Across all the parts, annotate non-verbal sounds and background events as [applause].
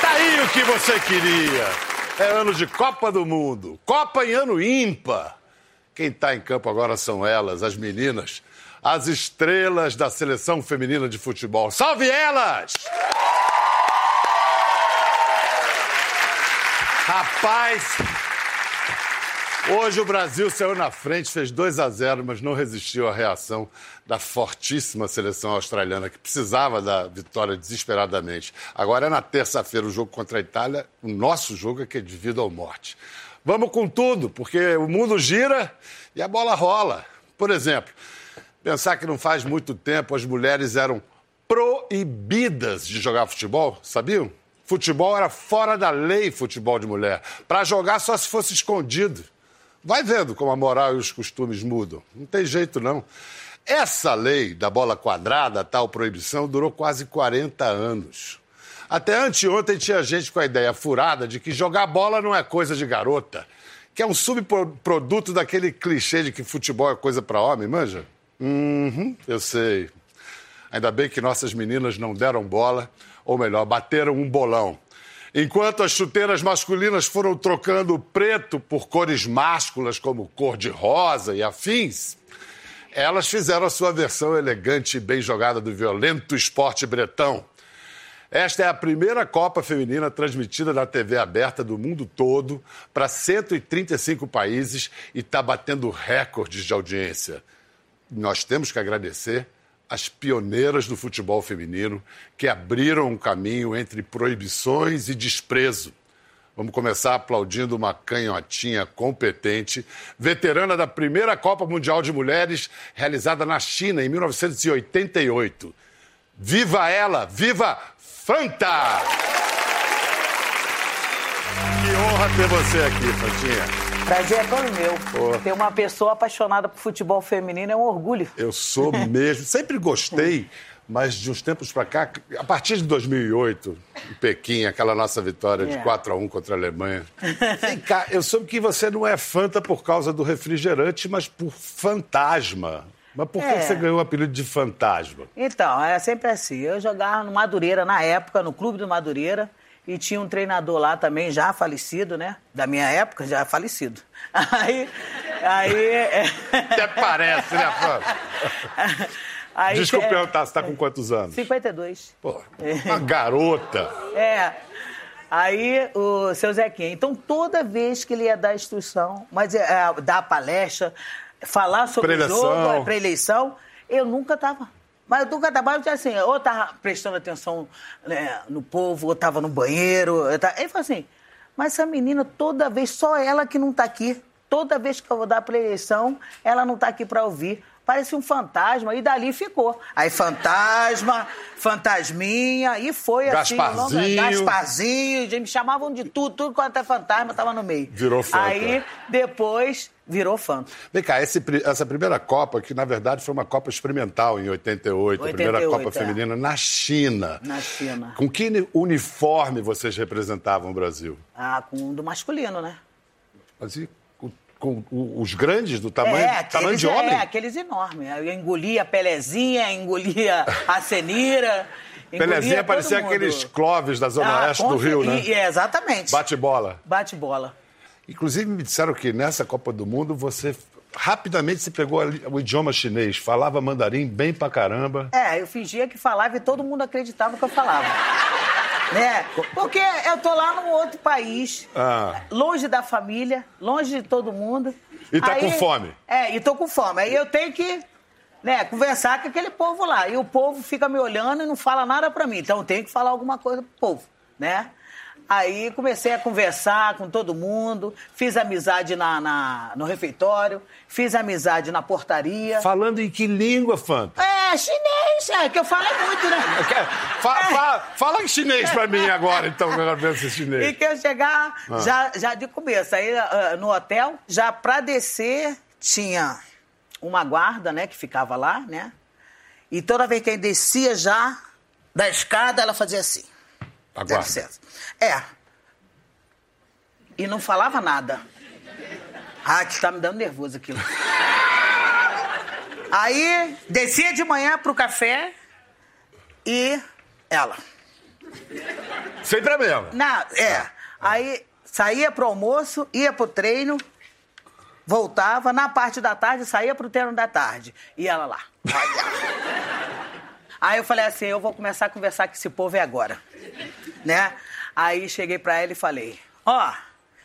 Tá aí o que você queria. É ano de Copa do Mundo. Copa em ano ímpar. Quem está em campo agora são elas, as meninas, as estrelas da seleção feminina de futebol. Salve elas! Rapaz, hoje o Brasil saiu na frente, fez 2 a 0, mas não resistiu à reação da fortíssima seleção australiana, que precisava da vitória desesperadamente. Agora é na terça-feira o jogo contra a Itália, o nosso jogo é que é de vida ou morte. Vamos com tudo, porque o mundo gira e a bola rola. Por exemplo, pensar que não faz muito tempo as mulheres eram proibidas de jogar futebol, sabiam? Futebol era fora da lei, futebol de mulher. Para jogar só se fosse escondido. Vai vendo como a moral e os costumes mudam. Não tem jeito, não. Essa lei da bola quadrada, tal proibição, durou quase 40 anos. Até anteontem tinha gente com a ideia furada de que jogar bola não é coisa de garota, que é um subproduto daquele clichê de que futebol é coisa para homem, manja? Uhum, eu sei. Ainda bem que nossas meninas não deram bola, ou melhor, bateram um bolão. Enquanto as chuteiras masculinas foram trocando preto por cores másculas como cor de rosa e afins, elas fizeram a sua versão elegante e bem jogada do violento esporte bretão. Esta é a primeira Copa Feminina transmitida na TV aberta do mundo todo para 135 países e está batendo recordes de audiência. Nós temos que agradecer as pioneiras do futebol feminino que abriram um caminho entre proibições e desprezo. Vamos começar aplaudindo uma canhotinha competente, veterana da primeira Copa Mundial de Mulheres, realizada na China em 1988. Viva ela! Viva Fanta! Que honra ter você aqui, Fantinha. Prazer é todo meu. Pô. Ter uma pessoa apaixonada por futebol feminino é um orgulho. Eu sou mesmo. Sempre gostei, mas de uns tempos pra cá, a partir de 2008, em Pequim, aquela nossa vitória de É. 4 a 1 contra a Alemanha. [laughs] Vem cá, eu soube que você não é Fanta por causa do refrigerante, mas por fantasma. Mas por que É. você ganhou o apelido de fantasma? Então, é sempre assim. Eu jogava no Madureira na época, no clube do Madureira, e tinha um treinador lá também, já falecido, né? Da minha época, já falecido. [laughs] Aí. Aí. é- Até parece, né, Fanta? [laughs] aí Desculpa é, perguntar, você tá com quantos anos? 52. Pô, uma garota. É. Aí, o seu Zequinha. Então, toda vez que ele ia dar instrução, mas é, é, dar palestra, falar sobre o jogo, é, pré-eleição, eu nunca estava. Mas estava, eu tinha assim, ou estava prestando atenção né, no povo, ou estava no banheiro. tava- Ele falou assim, mas essa menina, toda vez, só ela que não está aqui. Toda vez que eu vou dar a pré-eleição, ela não está aqui para ouvir. Parece um fantasma, e dali ficou. Aí fantasma, fantasminha, e foi assim. Gasparzinho. longa- Gasparzinho, gente, me chamavam de tudo, tudo quanto é fantasma estava no meio. Virou Fanta. Aí, depois, virou fanta. Vem cá, esse essa primeira Copa, que na verdade foi uma Copa experimental em 88, a primeira 88, Copa é. feminina na China. Na China. Com que uni- uniforme vocês representavam o Brasil? Ah, com o do masculino, né? Assim, com, os grandes do tamanho, é, tamanho aqueles, de homem? É, aqueles enormes. Eu engolia a Pelezinha, engolia a Cenira. Pelezinha parecia mundo. aqueles Clóvis da Zona Ah, Oeste do Rio, né? e- é, exatamente. Bate bola. Bate bola. Inclusive me disseram que nessa Copa do Mundo você rapidamente se pegou o idioma chinês, falava mandarim bem pra caramba. É, eu fingia que falava e todo mundo acreditava que eu falava. Né? Porque eu tô lá num outro país, Ah. longe da família, longe de todo mundo. E tá com fome. É, e tô com fome. Aí eu tenho que né, conversar com aquele povo lá. E o povo fica me olhando e não fala nada pra mim. Então eu tenho que falar alguma coisa pro povo, né? Aí comecei a conversar com todo mundo, fiz amizade na, na- no refeitório, fiz amizade na portaria. Falando em que língua, Fanta? É, chinês, é, que eu falo é muito, né? Quer- fa- fa- fala em chinês pra mim agora, então, que eu quero ver esse E chinês. que eu chegar já, já de começo. Aí ah, no hotel, já pra descer, tinha uma guarda, né, que ficava lá, né? E toda vez que ele descia já da escada, ela fazia assim. A guarda. É. E não falava nada. Ah, que tá me dando nervoso aquilo. Aí, descia de manhã pro café e ela. Sempre a mesma. Na, é. Aí saía pro almoço, ia pro treino, voltava, na parte da tarde, saía pro treino da tarde. E ela lá. [laughs] Aí eu falei assim, eu vou começar a conversar com esse povo é agora. Né? Aí cheguei pra ela e falei, ó, oh,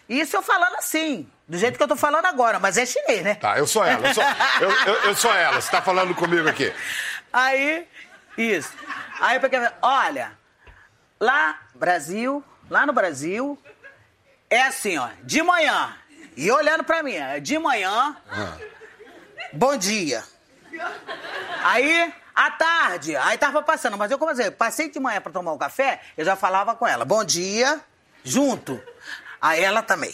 isso eu falando assim, do jeito que eu tô falando agora, mas é chinês, né? Tá, eu sou ela, eu sou, eu, eu, eu sou ela, você tá falando comigo aqui. Aí, isso. Aí, porque, olha, lá, Brasil, lá no Brasil, é assim, ó, de manhã, e olhando pra mim, é de manhã, ah. bom dia. Aí, à tarde, aí tava passando, mas eu dizer, passei de manhã pra tomar um café, eu já falava com ela, bom dia, junto. Aí ela também.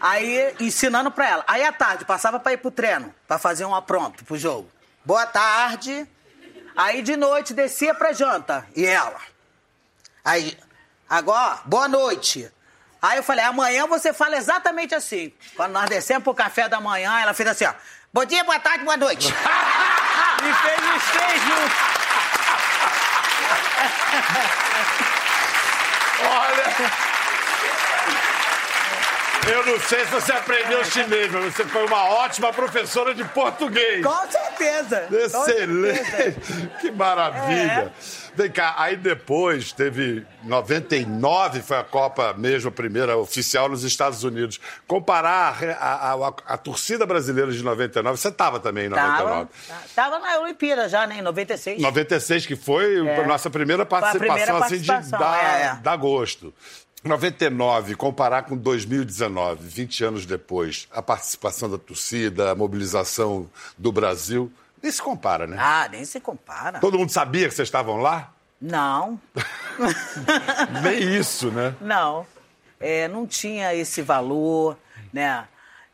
Aí ensinando pra ela. Aí à tarde, passava pra ir pro treino, pra fazer um apronto pro jogo. Boa tarde. Aí de noite descia pra janta. E ela. Aí, agora, boa noite. Aí eu falei, amanhã você fala exatamente assim. Quando nós descemos pro café da manhã, ela fez assim, ó. Bom dia, boa tarde, boa noite. [laughs] e fez os três juntos. Olha. Eu não sei se você aprendeu chinês, mas você foi uma ótima professora de português. Com certeza. Excelente. Com certeza. Que maravilha. É. Vem cá, aí depois teve 99, foi a Copa mesmo, a primeira oficial nos Estados Unidos. Comparar a, a, a, a torcida brasileira de 99, você estava também em 99. Estava na Olimpíada já, né, em 96. 96, que foi é. a nossa primeira participação, a primeira participação assim, de é, é. dar gosto. 99, comparar com 2019, 20 anos depois, a participação da torcida, a mobilização do Brasil, nem se compara, né? Ah, nem se compara. Todo mundo sabia que vocês estavam lá? Não. [laughs] nem isso, né? Não. É, não tinha esse valor, né?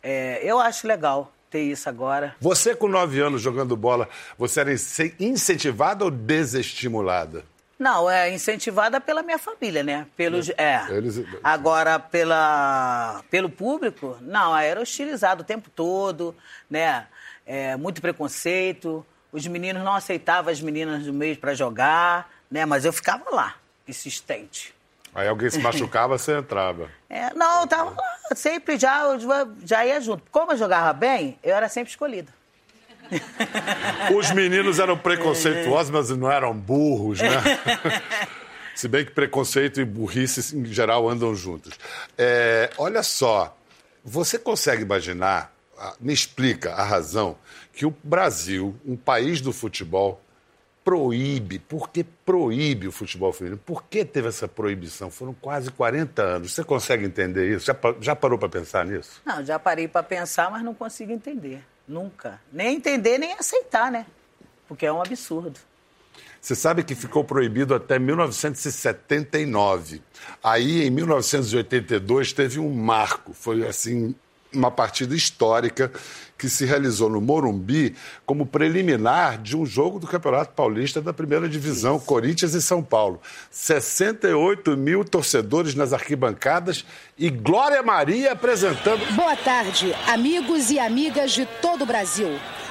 É, eu acho legal ter isso agora. Você, com nove anos jogando bola, você era incentivada ou desestimulada? Não, é incentivada pela minha família, né? Pelos, é. Eles... Agora, pela, pelo público, não, era hostilizado o tempo todo, né? É, muito preconceito. Os meninos não aceitavam as meninas do meio para jogar, né? Mas eu ficava lá, insistente. Aí alguém se machucava, você entrava. [laughs] É, não, eu tava lá, sempre já, já ia junto. Como eu jogava bem, eu era sempre escolhida. Os meninos eram preconceituosos, mas não eram burros, né? [laughs] Se bem que preconceito e burrice, em geral, andam juntos. É, olha só, você consegue imaginar, me explica a razão, que o Brasil, um país do futebol, proíbe, por que proíbe o futebol feminino? Por que teve essa proibição? Foram quase 40 anos. Você consegue entender isso? Já, já parou para pensar nisso? Não, já parei para pensar, mas não consigo entender. Nunca. Nem entender, nem aceitar, né? Porque é um absurdo. Você sabe que ficou proibido até 1979. Aí, em 1982, teve um marco. Foi, assim, uma partida histórica que se realizou no Morumbi como preliminar de um jogo do Campeonato Paulista da primeira divisão, Isso. Corinthians e São Paulo. 68 mil torcedores nas arquibancadas e Glória Maria apresentando. Boa tarde, amigos e amigas de todo o Brasil.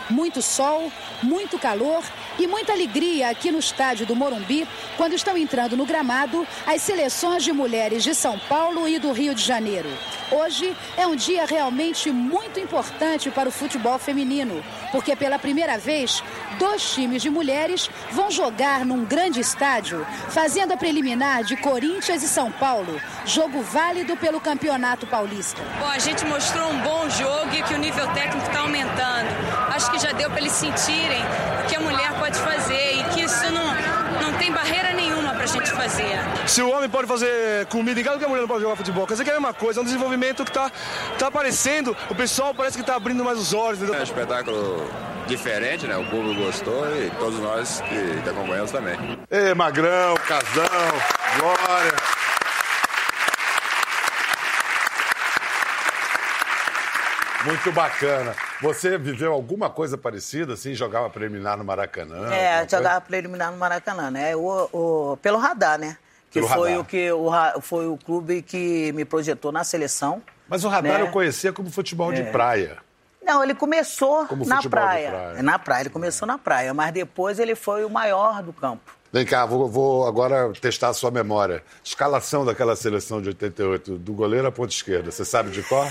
Muito sol, muito calor e muita alegria aqui no estádio do Morumbi quando estão entrando no gramado as seleções de mulheres de São Paulo e do Rio de Janeiro. Hoje é um dia realmente muito importante para o futebol feminino, porque pela primeira vez, dois times de mulheres vão jogar num grande estádio, fazendo a preliminar de Corinthians e São Paulo, jogo válido pelo Campeonato Paulista. Bom, a gente mostrou um bom jogo e que o nível técnico está aumentando. Acho que já deu para eles sentirem o que a mulher pode fazer e que isso não, não tem barreira nenhuma para a gente fazer. Se o homem pode fazer comida em casa, que a mulher não pode jogar futebol? Quer dizer que é a mesma coisa, é um desenvolvimento que está tá aparecendo, o pessoal parece que está abrindo mais os olhos. Entendeu? É um espetáculo diferente, né? O público gostou e todos nós que, que acompanhamos também. Ei, Magrão, Casão, Glória. Muito bacana. Você viveu alguma coisa parecida, assim? Jogava preliminar no Maracanã? É, jogava preliminar no Maracanã, né? O, o, pelo radar, né? Que pelo foi radar. o que o, foi o clube que me projetou na seleção, Mas o radar né? eu conhecia como futebol de praia. Não, ele começou Como na praia. praia. Na praia, ele começou na praia, mas depois ele foi o maior do campo. Vem cá, vou, vou agora testar a sua memória. Escalação daquela seleção de 88, do goleiro à ponta esquerda. Você sabe de cor?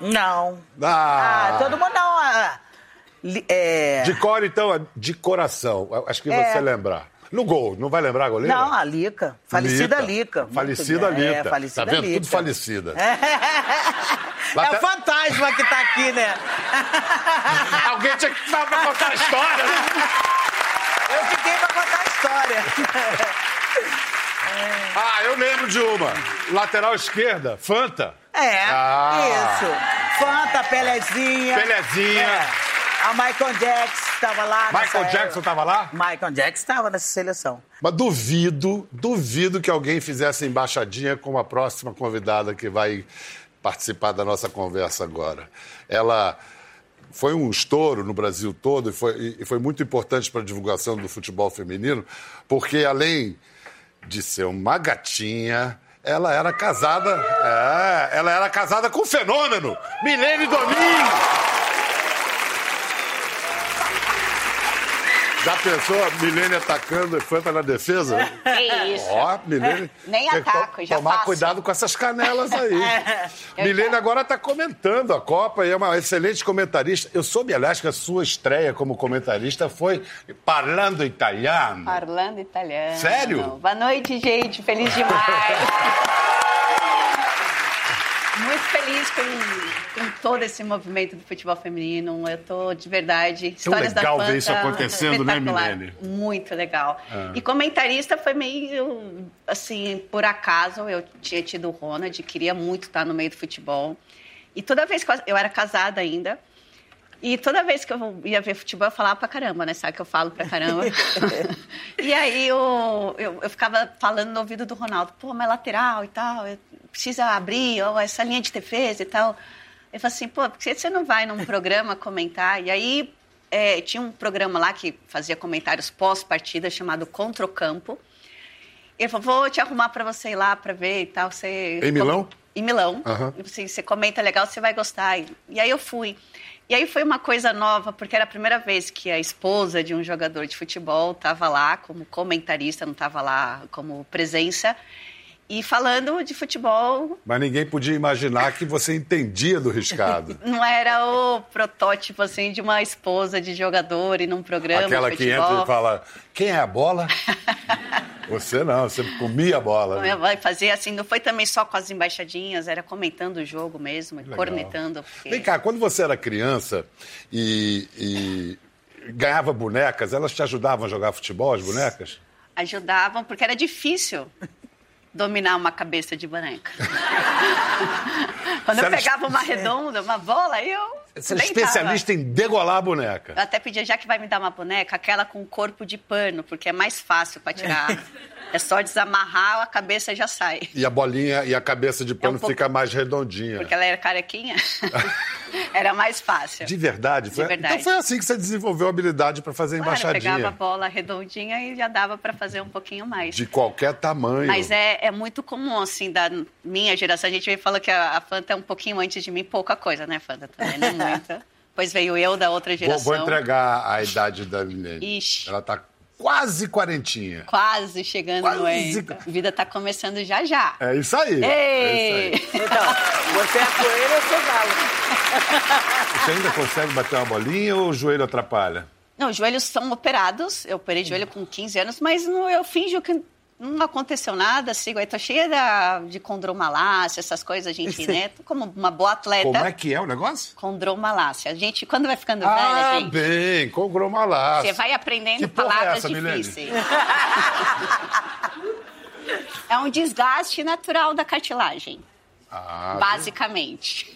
Não. Ah, Ah, todo mundo não. ah, li- é... De cor, então, é de coração. Acho que É. você lembrar. No gol, não vai lembrar a goleira? Não, a Lica. Falecida Lica. Muito Falecida. Lita. É, falecida Tá vendo? Lica. Tudo falecida. [laughs] É Lá o tá- fantasma que tá aqui, né? [laughs] Alguém tinha que falar pra contar a história, né? Eu fiquei pra contar a história. [laughs] Ah, eu lembro de uma. Lateral esquerda, Fanta. É, Ah. isso. Fanta, Pelezinha. Pelezinha. É. A Michael Jackson estava lá. Michael. Jackson tava lá? Michael Jackson estava nessa seleção. Mas duvido, duvido que alguém fizesse embaixadinha com a próxima convidada que vai participar da nossa conversa agora. Ela foi um estouro no Brasil todo e foi, e foi muito importante para a divulgação do futebol feminino, porque além de ser uma gatinha, ela era casada, é, ela era casada com o fenômeno, Milene Domingo. Já pensou Milene atacando e Fanta na defesa? É isso. Ó, Milene. [laughs] Nem que ataco, to- já Tomar faço. cuidado com essas canelas aí. [laughs] Eu Milene já- agora está comentando a Copa e é uma excelente comentarista. Eu soube, aliás, que a sua estreia como comentarista foi Parlando Italiano. Parlando italiano. Sério? Boa noite, gente. Feliz demais. [laughs] Muito feliz com, com todo esse movimento do futebol feminino. Eu tô de verdade. Histórias legal da ver isso acontecendo, né. Milene? Muito legal. Ah. E comentarista foi meio assim, por acaso. Eu tinha tido o Ronald, queria muito estar no meio do futebol. E toda vez que eu, eu era casada ainda. E toda vez que eu ia ver futebol, eu falava pra caramba, né? Sabe que eu falo pra caramba. [laughs] [laughs] e aí eu, eu, eu ficava falando no ouvido do Ronaldo, pô, mas lateral e tal, precisa abrir, ou essa linha de defesa e tal. Eu falei assim, pô, por que você não vai num [laughs] programa comentar? E aí é, tinha um programa lá que fazia comentários pós-partida chamado Contra o Campo. Ele falou, vou te arrumar pra você ir lá pra ver e tal. Você... Em Milão? Em Milão. Aham. Assim, você comenta legal, você vai gostar. E aí eu fui. E aí foi uma coisa nova, porque era a primeira vez que a esposa de um jogador de futebol estava lá como comentarista, não estava lá como presença. E falando de futebol, Mas ninguém podia imaginar que você entendia do riscado. [laughs] não era o protótipo assim de uma esposa de jogador e num programa Aquela que entra e fala: quem é a bola? [laughs] Você não, você comia a bola. né? Fazer assim, não foi também só com as embaixadinhas, era comentando o jogo mesmo, Legal. cornetando. porque- Vem cá, quando você era criança e, e ganhava bonecas, elas te ajudavam a jogar futebol, as bonecas? ajudavam, porque era difícil dominar uma cabeça de boneca. [laughs] Quando eu pegava uma [laughs] redonda, uma bola, eu. Você deitava. especialista em degolar a boneca. Eu até pedia, já que vai me dar uma boneca, aquela com corpo de pano, porque é mais fácil para tirar. é só desamarrar, a cabeça já sai. E a bolinha e a cabeça de pano um pouco- fica mais redondinha. Porque ela era carequinha. [laughs] era mais fácil. De verdade? De Foi- verdade. Então foi assim que você desenvolveu a habilidade para fazer Claro, eu embaixadinha. pegava a bola redondinha e já dava para fazer um pouquinho mais. De qualquer tamanho. Mas é, é muito comum, assim, da minha geração. A gente vem falando que a, a Fanta é um pouquinho antes de mim, pouca coisa, né, Fanta? Também não é muita. [laughs] Depois veio eu da outra Vou, geração. vou entregar a idade da Milene. Ixi. Ela tá quase quarentinha. Quase chegando Quase. no. A vida tá começando já já. É isso aí. É Ei! isso aí. Então, você é coelho ou sou galo? [laughs] Você ainda consegue bater uma bolinha ou o joelho atrapalha? Não, os joelhos são operados. Eu operei joelho com 15 anos, mas não, eu finjo que não aconteceu nada. Sigo aí, tô cheia da, de condromalácia, essas coisas, gente, [laughs] né? Tô como uma boa atleta. Como é que é o negócio? Condromalácia. A gente, quando vai ficando Ah, velha, gente, bem, com gromalácia. você vai aprendendo Que é palavras essa, Milene? difíceis. [laughs] é um desgaste natural da cartilagem, Ah, basicamente.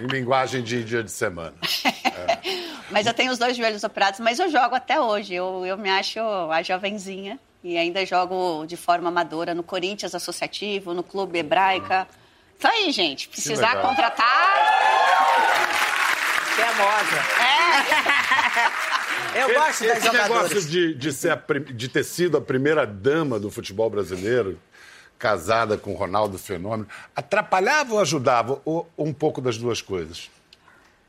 em linguagem de dia de semana. [laughs] Mas eu tenho os dois joelhos operados, mas eu jogo até hoje. Eu, eu me acho a jovenzinha e ainda jogo de forma amadora no Corinthians Associativo, no Clube Hebraica. Isso aí, gente. Precisar contratar. Cremosa. É. Eu gosto das Esse negócio de, de, ser a de ter sido a primeira dama do futebol brasileiro, casada com o Ronaldo Fenômeno, atrapalhava ou ajudava? Ou um pouco das duas coisas?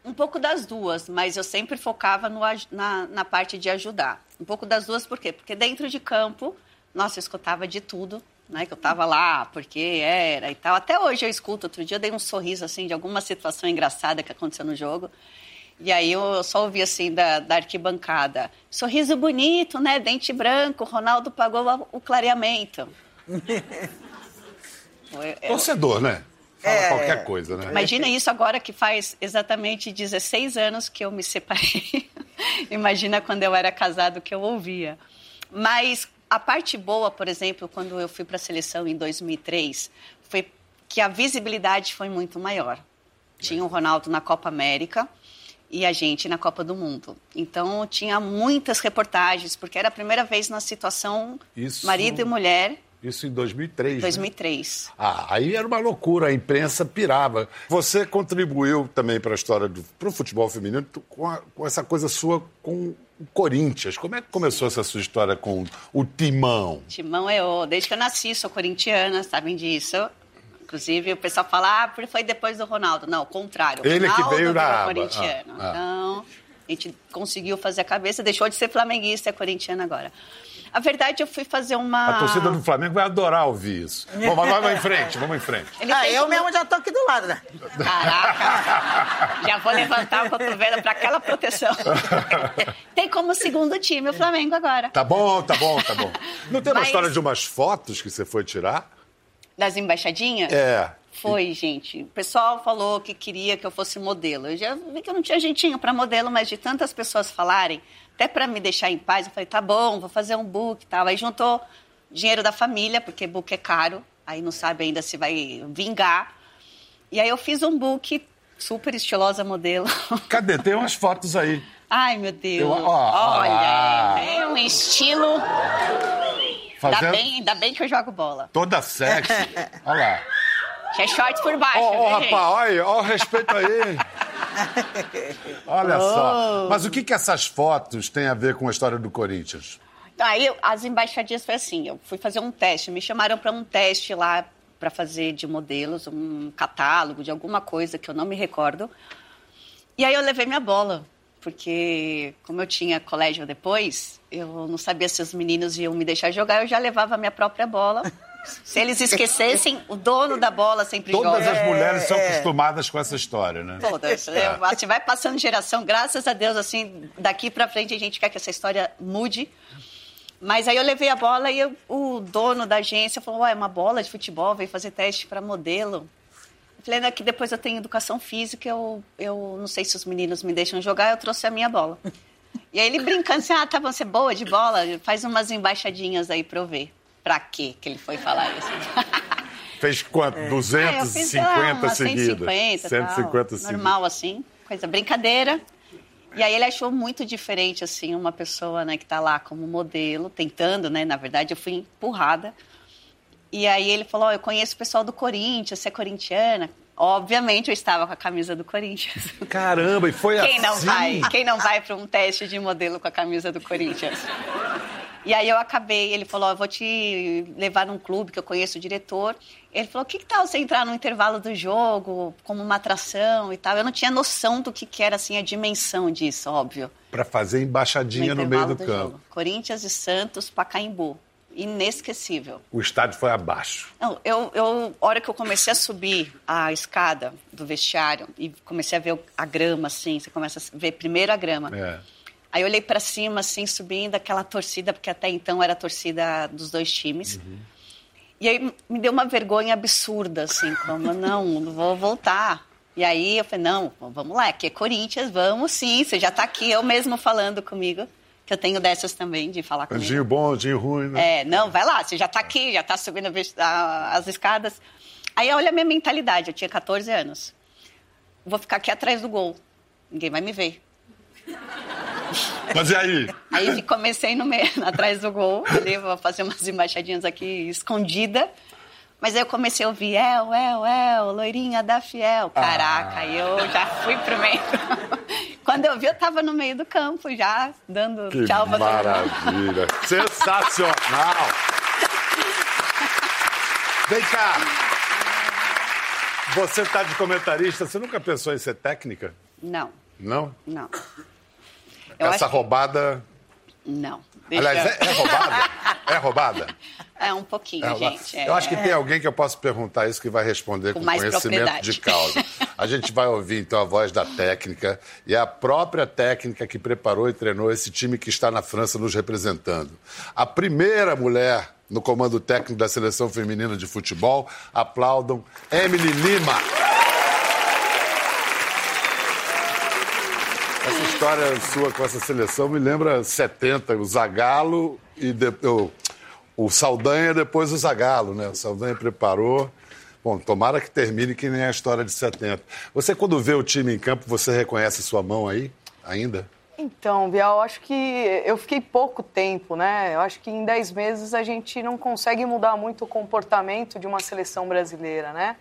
Um pouco das duas, mas eu sempre focava no, na, na parte de ajudar. Um pouco das duas, por quê? Porque dentro de campo, nossa, eu escutava de tudo, né? Que eu estava lá, porque era e tal. Até hoje eu escuto. Outro dia eu dei um sorriso, assim, de alguma situação engraçada que aconteceu no jogo. E aí eu só ouvi, assim, da, da arquibancada. Sorriso bonito, né? Dente branco, Ronaldo pagou o clareamento. [laughs] Torcedor, né? Fala é... qualquer coisa, né? Imagina isso agora que faz exatamente 16 anos que eu me separei. [laughs] Imagina quando eu era casado que eu ouvia. Mas a parte boa, por exemplo, quando eu fui para a seleção em 2003, foi que a visibilidade foi muito maior. Tinha o Ronaldo na Copa América e a gente na Copa do Mundo. Então tinha muitas reportagens, porque era a primeira vez na situação Isso... marido e mulher isso em 2003. 2003. Né? Ah, aí era uma loucura, a imprensa pirava. Você contribuiu também para a história do pro futebol feminino com, a, com, essa coisa sua com o Corinthians. Como é que começou essa sua história com o Timão? Timão é o. Desde que eu nasci, sou corintiana, sabem disso. Inclusive, o pessoal fala, ah, foi depois do Ronaldo. Não, o contrário. Ele Ronaldo que veio da corintiano. Ah, ah. Então, a gente conseguiu fazer a cabeça, deixou de ser flamenguista, é corintiano agora. A verdade, eu fui fazer uma. A torcida do Flamengo vai adorar ouvir isso. Bom, mas vamos em frente, vamos em frente. Ele ah, eu como... mesmo já tô aqui do lado, né? Caraca! já vou levantar o cotovelo para aquela proteção. [laughs] tem como segundo time o Flamengo agora. Tá bom, tá bom, tá bom. Não tem uma mas... história de umas fotos que você foi tirar? Das embaixadinhas? É. Foi, gente. O pessoal falou que queria que eu fosse modelo. Eu já vi que eu não tinha jeitinho para modelo, mas de tantas pessoas falarem, até para me deixar em paz, eu falei, tá bom, vou fazer um book e tal. Aí juntou dinheiro da família, porque book é caro, aí não sabe ainda se vai vingar. E aí eu fiz um book super estilosa modelo. [laughs] Cadê? Tem umas fotos aí. Ai, meu Deus. Eu, ó, Olha, é um estilo. Fazendo... Ainda, bem, ainda bem que eu jogo bola. Toda sexy. [laughs] Olha lá. Tinha shorts por baixo. Ó, oh, oh, rapaz, olha, olha o respeito aí. Olha oh. só. Mas o que, que essas fotos têm a ver com a história do Corinthians? Então, aí as embaixadinhas foi assim, eu fui fazer um teste, me chamaram para um teste lá para fazer de modelos, um catálogo de alguma coisa que eu não me recordo. E aí eu levei minha bola, porque como eu tinha colégio depois, eu não sabia se os meninos iam me deixar jogar, eu já levava a minha própria bola. [laughs] Se eles esquecessem, o dono da bola sempre Todas joga. Todas as mulheres é, são acostumadas com essa história, né? Todas. É. Assim, vai passando geração, graças a Deus, assim, daqui para frente a gente quer que essa história mude. Mas aí eu levei a bola e eu, o dono da agência falou: Ué, é uma bola de futebol, veio fazer teste para modelo. Eu falei, que depois eu tenho educação física, eu, eu não sei se os meninos me deixam jogar, eu trouxe a minha bola. E aí ele brincando assim, ah, tá, você é boa de bola, faz umas embaixadinhas aí pra eu ver. Pra quê que ele foi falar isso? [laughs] Fez quanto? É. 250 ah, fiz, lá, seguidas? 150, 150 tal, seguidas. Normal, assim, coisa brincadeira. E aí ele achou muito diferente, assim, uma pessoa, né, que tá lá como modelo, tentando, né, na verdade eu fui empurrada. E aí ele falou, oh, eu conheço o pessoal do Corinthians, você é corintiana? Obviamente eu estava com a camisa do Corinthians. Caramba, e foi quem assim? Não vai, quem não vai para um teste de modelo com a camisa do Corinthians? E aí eu acabei, ele falou, eu vou te levar num clube que eu conheço o diretor. Ele falou, o que, que tal você entrar no intervalo do jogo, como uma atração e tal? Eu não tinha noção do que, que era, assim, a dimensão disso, óbvio. Para fazer embaixadinha no, no meio do, do campo. Jogo. Corinthians e Santos, Pacaembu. Inesquecível. O estádio foi abaixo. Não, eu, eu, hora que eu comecei a subir a escada do vestiário e comecei a ver a grama, assim, você começa a ver primeiro a grama. É Aí eu olhei para cima, assim, subindo aquela torcida, porque até então era a torcida dos dois times. Uhum. E aí me deu uma vergonha absurda, assim, como, não, vou voltar. E aí eu falei, não, vamos lá, aqui é Corinthians, vamos sim, você já está aqui, eu mesmo falando comigo, que eu tenho dessas também, de falar comigo. Anjinho bom, anjinho ruim, né? É, não, vai lá, você já está aqui, já está subindo as escadas. Aí olha a minha mentalidade, eu tinha 14 anos. Vou ficar aqui atrás do gol, ninguém vai me ver. Mas e aí? Aí comecei no meio, [laughs] atrás do gol, ali, vou fazer umas embaixadinhas aqui escondida. Mas aí eu comecei a ouvir El, El, El, loirinha da Fiel. Caraca, ah. eu já fui pro meio. [laughs] Quando eu vi, eu tava no meio do campo já, dando que tchau pra Maravilha! Sensacional! Vem cá. Você está de comentarista, você nunca pensou em ser técnica? Não, Não? não. Eu Essa acho roubada. Não. Aliás, é, é roubada? [laughs] É roubada? É um pouquinho, É gente. é. Eu acho que tem alguém que eu posso perguntar isso que vai responder Com com, conhecimento de causa. A gente vai ouvir então a voz da técnica e é a própria técnica que preparou e treinou esse time que está na França nos representando. A primeira mulher no comando técnico da seleção feminina de futebol. Aplaudam Emily Lima. Essa história sua com essa seleção me lembra 70, o Zagallo e de- o, o Saldanha depois o Zagallo, né? O Saldanha preparou. Bom, tomara que termine que nem a história de 70. Você, quando vê o time em campo, você reconhece sua mão aí, ainda? Então, Bial, acho que eu fiquei pouco tempo, né? Eu acho que em 10 meses a gente não consegue mudar muito o comportamento de uma seleção brasileira, né?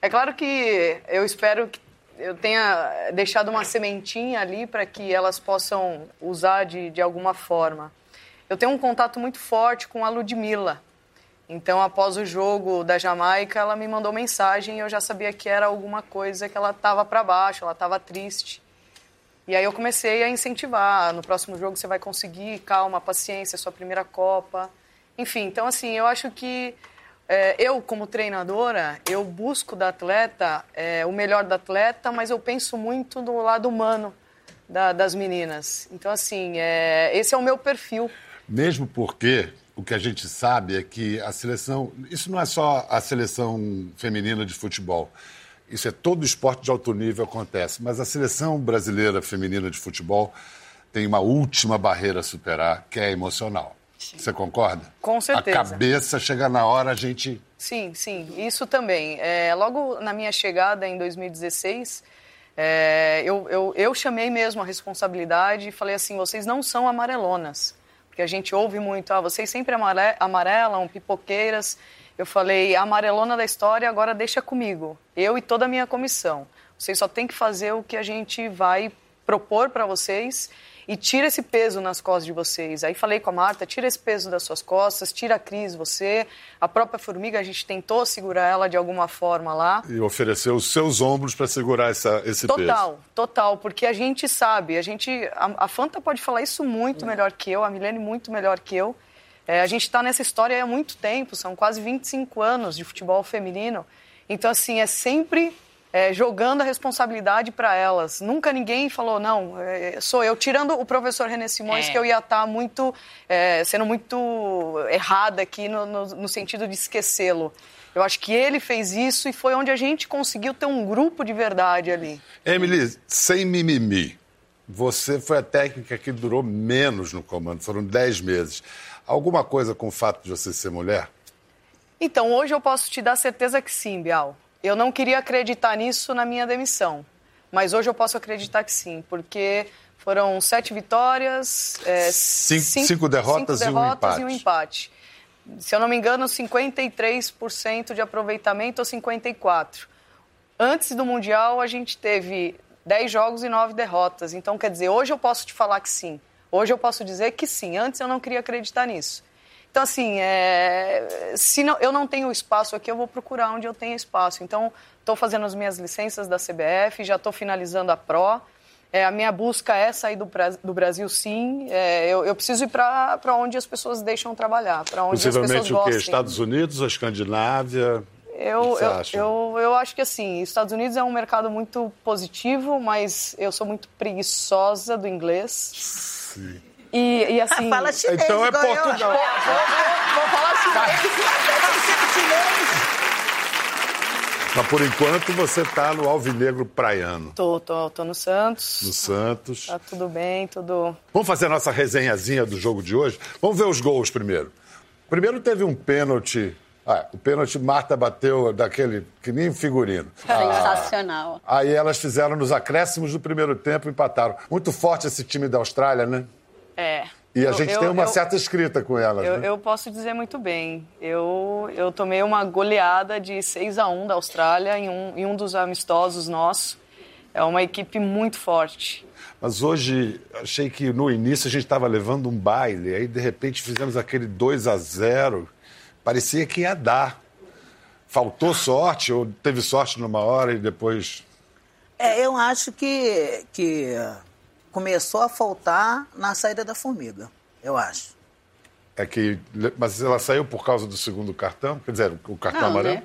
É claro que eu espero que eu tenha deixado uma sementinha ali para que elas possam usar de, de alguma forma. Eu tenho um contato muito forte com a Ludmilla. Então, após o jogo da Jamaica, ela me mandou mensagem e eu já sabia que era alguma coisa que ela estava para baixo, ela estava triste. E aí eu comecei a incentivar. No próximo jogo você vai conseguir, calma, paciência, sua primeira Copa. Enfim, então assim, eu acho que é, eu, como treinadora, eu busco da atleta é, o melhor da atleta, mas eu penso muito do lado humano da- das meninas. Então, assim, é, esse é o meu perfil. Mesmo porque o que a gente sabe é que a seleção. Isso não é só a seleção feminina de futebol. Isso é todo esporte de alto nível acontece. Mas a seleção brasileira feminina de futebol tem uma última barreira a superar, que é a Você concorda? Com certeza. A cabeça chega na hora, a gente. Sim, sim, isso também. É, logo na minha chegada em 2016, é, eu, eu, eu chamei mesmo a responsabilidade e falei assim: vocês não são amarelonas. Porque a gente ouve muito, ah, vocês sempre amare- amarelam, pipoqueiras. Eu falei: a amarelona da história agora deixa comigo, eu e toda a minha comissão. Vocês só têm que fazer o que a gente vai propor para vocês e tira esse peso nas costas de vocês. Aí falei com a Marta, tira esse peso das suas costas, tira a Cris, você. A própria Formiga, a gente tentou segurar ela de alguma forma lá. E oferecer os seus ombros para segurar essa, esse peso. Total, total, porque a gente sabe, a gente, a, a Fanta pode falar isso muito melhor que eu, a Milene muito melhor que eu. É, a gente está nessa história há muito tempo, são quase 25 anos de futebol feminino. Então, assim, é sempre é, jogando a responsabilidade para elas. Nunca ninguém falou, não, é, sou eu. Tirando o professor René Simões, É. que eu ia estar muito, é, sendo muito errada aqui no, no, no sentido de esquecê-lo. Eu acho que ele fez isso e foi onde a gente conseguiu ter um grupo de verdade ali. Emily, sem mimimi, você foi a técnica que durou menos no comando, foram 10 meses. Alguma coisa com o fato de você ser mulher? Então, hoje eu posso te dar certeza que sim, Bial. Eu não queria acreditar nisso na minha demissão, mas hoje eu posso acreditar que sim, porque foram sete vitórias, é, Cinco- cinco derrotas e um derrotas e um empate. empate. Se eu não me engano, 53% de aproveitamento ou 54%. Antes do Mundial, a gente teve 10 jogos e 9 derrotas. Então, quer dizer, hoje eu posso te falar que sim. Hoje eu posso dizer que sim. Antes eu não queria acreditar nisso. Então, assim, é, se não- eu não tenho espaço aqui, eu vou procurar onde eu tenho espaço. Então, estou fazendo as minhas licenças da CBF, já estou finalizando a Pro. É, a minha busca é sair do, do Brasil, sim. É, eu, eu preciso ir para onde as pessoas deixam trabalhar, para onde as pessoas Possivelmente o quê? Estados Unidos ou Escandinávia? Eu, eu, eu, eu acho que assim, Estados Unidos é um mercado muito positivo, mas eu sou muito preguiçosa do inglês. E, e assim. Fala chinês, Então é eu. Portugal. Vou falar Mas por enquanto você está no Alvinegro Praiano, Tô, tô, tô no Santos. no Santos. Tá tudo bem, tudo. Vamos fazer a nossa resenhazinha do jogo de hoje? Vamos ver os gols primeiro. Primeiro teve um pênalti. Ah, o pênalti Marta bateu daquele que nem figurino. Ah, Sensacional. aí elas fizeram nos acréscimos do primeiro tempo e empataram. Muito forte esse time da Austrália, né? É. E a Eu- gente eu- tem uma eu- certa escrita com elas, Eu, né? eu posso dizer muito bem. Eu, eu tomei uma goleada de 6 a 1 da Austrália em um, em um dos amistosos nossos. É uma equipe muito forte. Mas hoje achei que no início a gente estava levando um baile, aí de repente fizemos aquele 2 a 0 parecia que ia dar. faltou sorte ou teve sorte numa hora e depois. É, eu acho que, que começou a faltar na saída da formiga, eu acho. É que. Mas ela saiu por causa do segundo cartão? Quer dizer, o cartão Não, amarelo? né?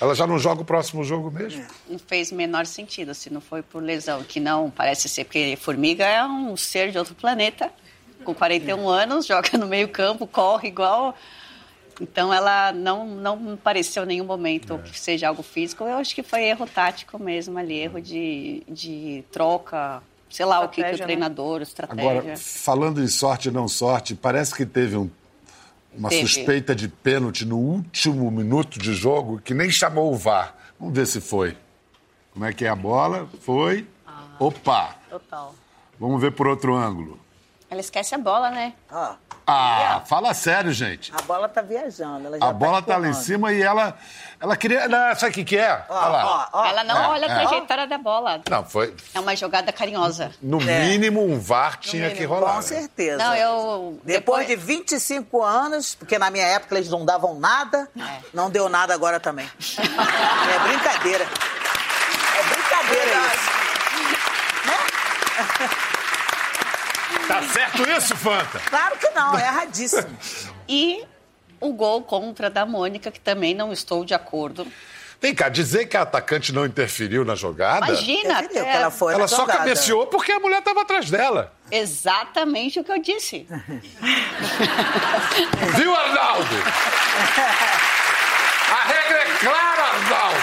Ela já não joga o próximo jogo mesmo? Não fez menor sentido se não foi por lesão, que não parece ser, porque formiga é um ser de outro planeta, com 41 anos, [laughs] joga no meio campo, corre igual. Então ela não, não me pareceu em nenhum momento que seja algo físico. Eu acho que foi erro tático mesmo ali, erro de, de troca, sei lá o que, que o né? treinador, estratégia. Agora, falando em sorte e não sorte, parece que teve um- uma Teve. suspeita de pênalti no último minuto de jogo que nem chamou o VAR. Vamos ver se foi. Como é que é a bola? Foi. Opa! Total. Vamos ver por outro ângulo. Ela esquece a bola, né? Ó, Ah, fala sério, gente. a bola tá viajando. Ela já A bola tá lá em cima e ela. Ela queria. Não, sabe o que, que é? Olha lá. Ó, ó, Ela não é, olha a é. trajetória da bola. Não, foi. É uma jogada carinhosa. No É. mínimo, um VAR tinha que rolar. Com né? certeza. Não, eu- Depois, depois- de 25 anos, porque na minha época eles não davam nada, É. não deu nada agora também. [laughs] é brincadeira. É brincadeira isso. [laughs] Tá certo isso, Fanta? Claro que não, é erradíssimo. E o gol contra da Mônica, que também não estou de acordo. Vem cá, dizer que a atacante não interferiu na jogada. Imagina, Entendeu? até- Que ela foi Ela na só jogada. cabeceou porque a mulher estava atrás dela. exatamente o que eu disse. [laughs] Viu, Arnaldo? A regra é clara, Arnaldo.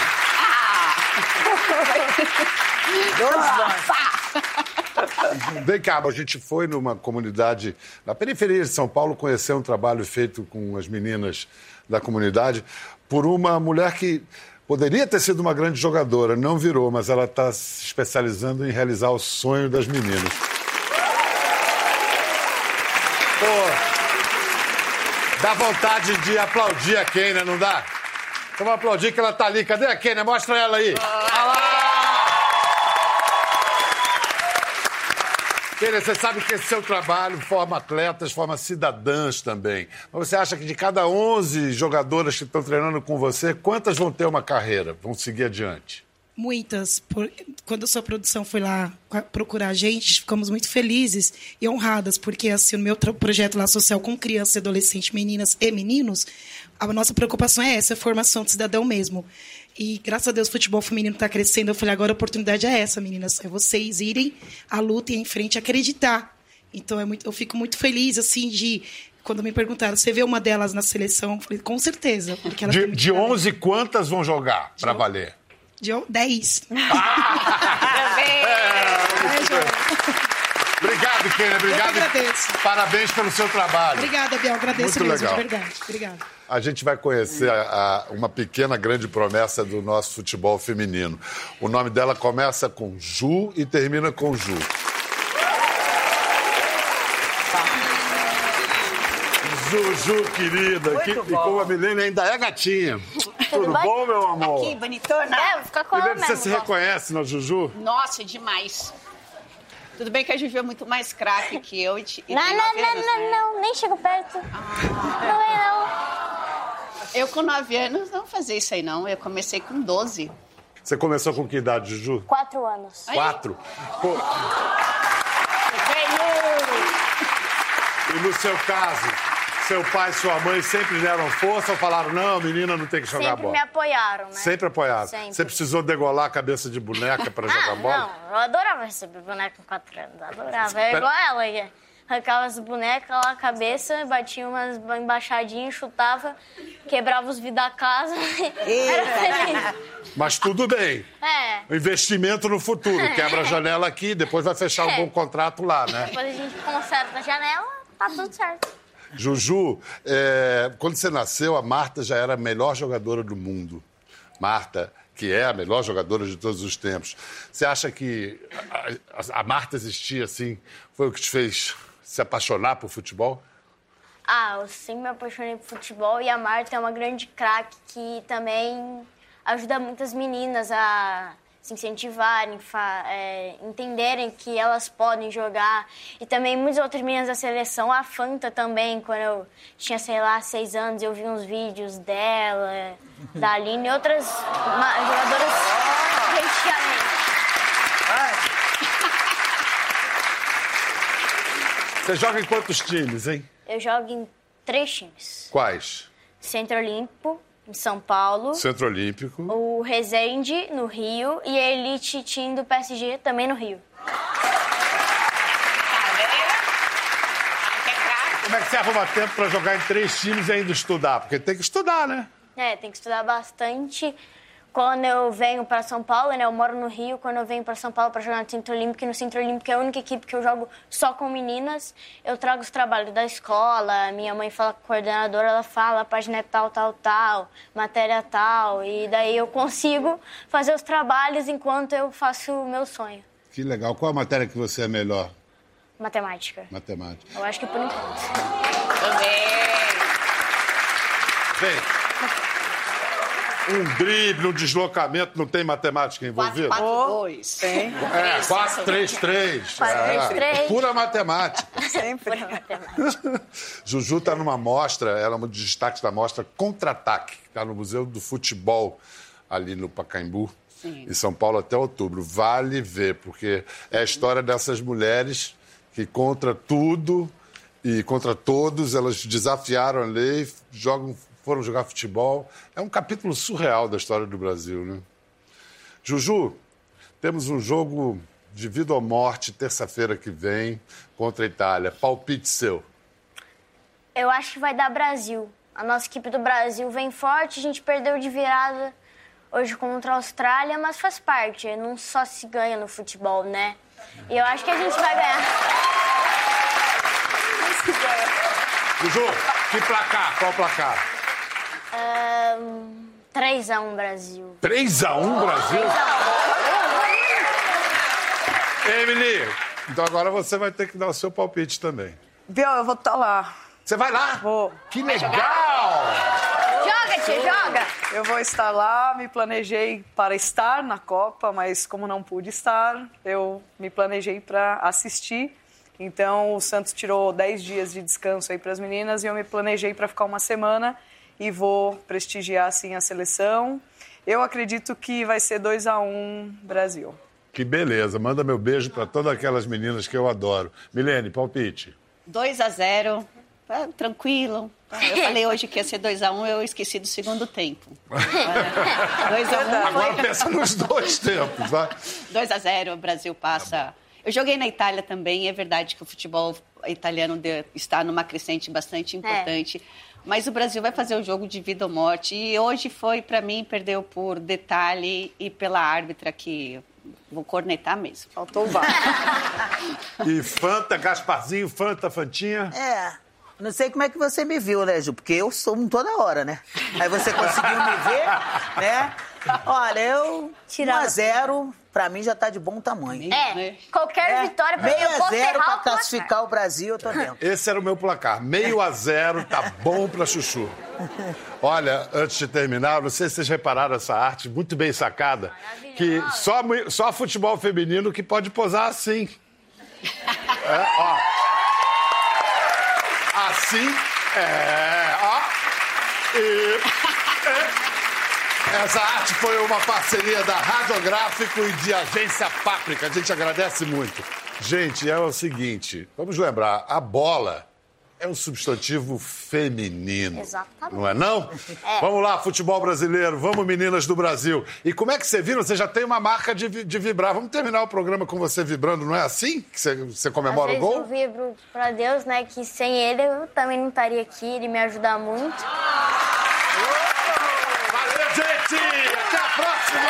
Dois lances. [laughs] Vem cá, a gente foi numa comunidade na periferia de São Paulo conhecer um trabalho feito com as meninas da comunidade por uma mulher que poderia ter sido uma grande jogadora, não virou, mas ela está se especializando em realizar o sonho das meninas. Pô, dá vontade de aplaudir a Kênia, não dá? Vamos aplaudir que ela tá ali. Cadê a Kênia? Mostra ela aí. Ah lá! Kênia, você sabe que esse seu trabalho forma atletas, forma cidadãs também. Mas você acha que de cada 11 jogadoras que estão treinando com você, quantas vão ter uma carreira, vão seguir adiante? Muitas. Por- Quando a sua produção foi lá procurar a gente, ficamos muito felizes e honradas, porque assim, o meu projeto lá social com crianças, adolescentes, meninas e meninos, a nossa preocupação é essa, a formação de cidadão mesmo. E graças a Deus o futebol feminino está crescendo. Eu falei, agora a oportunidade é essa, meninas. É vocês irem à luta e em frente acreditar. Então é muito, eu fico muito feliz, assim, de. Quando me perguntaram, você vê uma delas na seleção? Eu falei, com certeza. Porque elas De, de talento. 11, quantas vão jogar para valer? De 10. Obrigado, Kênia. Obrigado. Eu agradeço. Parabéns pelo seu trabalho. Obrigada, Biel. Agradeço Muito mesmo, legal. de verdade. Obrigada. A gente vai conhecer a- a- uma pequena grande promessa do nosso futebol feminino. O nome dela começa com Ju e termina com Ju. Juju, querida, Muito que, e bom. como a Milene ainda é gatinha. [laughs] Tudo bem? bom, meu amor? Que bonitona. É, vou ficar com ela Milene, você mesmo. se reconhece na Juju? Nossa, demais. Tudo bem que a Juju é muito mais craque que eu e, te- e Não, não, anos, não, né? não, nem chega perto. Não é não. Eu com nove anos não fazia isso aí, não. Eu comecei com 12. Você começou com que idade, Juju? Quatro anos. Quatro? Pô, e no seu caso, seu pai e sua mãe sempre deram força ou falaram, não, menina não tem que jogar Sempre bola? me apoiaram, né? Sempre apoiado. Sempre. Você precisou degolar a cabeça de boneca para [laughs] Ah, jogar bola? não, eu adorava receber boneca com quatro anos, adorava. É igual ela, que arrancava as bonecas lá a cabeça, batia umas embaixadinhas, chutava, quebrava os vidros da casa. [laughs] Era feliz. Mas tudo bem. É, O investimento no futuro. Quebra a janela aqui, depois vai fechar um É. bom contrato lá, né? depois a gente conserta a janela, tá tudo certo. Juju, é, quando você nasceu, a Marta já era a melhor jogadora do mundo. Marta, que é a melhor jogadora de todos os tempos. Você acha que a, a- Marta existia assim? Foi o que te fez se apaixonar por futebol? Ah, eu sempre me apaixonei por futebol e a Marta é uma grande craque que também ajuda muitas meninas a se incentivarem, é, entenderem que elas podem jogar. E também muitas outras meninas da seleção, a Fanta também, quando eu tinha, sei lá, seis anos, eu vi uns vídeos dela, da Aline e outras jogadoras recheadas. Você joga em quantos times, hein? Eu jogo em três times. Quais? Centro Olímpico, em São Paulo. Centro Olímpico. O Resende, no Rio. E a Elite Team do PSG, também no Rio. Como é que você arruma tempo pra jogar em três times e ainda estudar? Porque tem que estudar, né? É, tem que estudar bastante. Quando eu venho para São Paulo, né? Eu moro no Rio. Quando eu venho para São Paulo para jogar no Centro Olímpico, e no Centro Olímpico é a única equipe que eu jogo só com meninas, eu trago os trabalhos da escola. Minha mãe fala com a coordenadora, ela fala, a página é tal, tal, tal, matéria tal. E daí eu consigo fazer os trabalhos enquanto eu faço o meu sonho. Que legal. Qual a matéria que você é melhor? Matemática. Matemática. Eu acho que por enquanto. Bem, um drible, um deslocamento, não tem matemática envolvida? 4-4-2. Tem. É, 4-3-3. É, 4-3-3. pura matemática. [laughs] Sempre. [laughs] Juju está numa mostra, ela é um dos destaques da mostra Contra-Ataque, que está no Museu do Futebol, ali no Pacaembu, em São Paulo, até outubro. Vale ver, porque é a história dessas mulheres que, contra tudo e contra todos, elas desafiaram a lei, jogam, foram jogar futebol. É um capítulo surreal da história do Brasil, né? Juju, temos um jogo de vida ou morte terça-feira que vem contra a Itália. Palpite seu. Eu acho que vai dar Brasil. A nossa equipe do Brasil vem forte, a gente perdeu de virada hoje contra a Austrália, mas faz parte. Não só se ganha no futebol, né? E eu acho que a gente vai ganhar. Juju, que placar? Qual placar? Ahn, 3x1 Brasil. 3x1 Brasil? Emily, então agora você vai ter que dar o seu palpite também. Biel, eu vou estar lá. Você vai lá? Vou. Que legal! Joga, tia, joga! Eu vou estar lá, me planejei para estar na Copa, mas como não pude estar, eu me planejei para assistir. Então o Santos tirou 10 dias de descanso aí para as meninas e eu me planejei para ficar uma semana e vou prestigiar assim a seleção. Eu acredito que vai ser 2 a 1 Brasil. Que beleza. Manda meu beijo para todas aquelas meninas que eu adoro. Milene, palpite. 2 a 0 Tá tranquilo. Eu falei hoje que ia ser 2x1, eu esqueci do segundo tempo. 2x1 Agora pensa nos dois tempos, vai. 2x0, o Brasil passa. Eu joguei na Itália também, é verdade que o futebol italiano está numa crescente bastante importante. Mas o Brasil vai fazer o jogo de vida ou morte. E hoje foi, para mim, perdeu por detalhe e pela árbitra que. Vou cornetar mesmo. Faltou o VAR. [laughs] E Fanta, Gasparzinho, Fanta, Fantinha. É. Não sei como é que você me viu, né, Ju? Porque eu sou um toda hora, né? Aí você conseguiu me ver, né? Olha, eu. 1 a 0 pra mim já tá de bom tamanho. É, qualquer vitória pra Meio eu a posso zero errar pra o placar. classificar o Brasil, eu tô dentro. [laughs] Esse era o meu placar. Meio a zero, tá bom pra chuchu. Olha, antes de terminar, não sei se vocês repararam essa arte muito bem sacada, que só, só futebol feminino que pode posar assim. É, ó. Assim, é, ó. E, é. Essa arte foi uma parceria da Radiográfico e de Agência Páprica. A gente agradece muito. Gente, é o seguinte, vamos lembrar, a bola é um substantivo feminino. Exatamente. Não é não? É. Vamos lá, futebol brasileiro, vamos meninas do Brasil. E como é que você viram? Você já tem uma marca de, de vibrar. Vamos terminar o programa com você vibrando, não é assim que você, você comemora Às o gol? eu vibro pra Deus, né? Que sem ele eu também não estaria aqui, ele me ajuda muito. Valeu, gente! Até a próxima!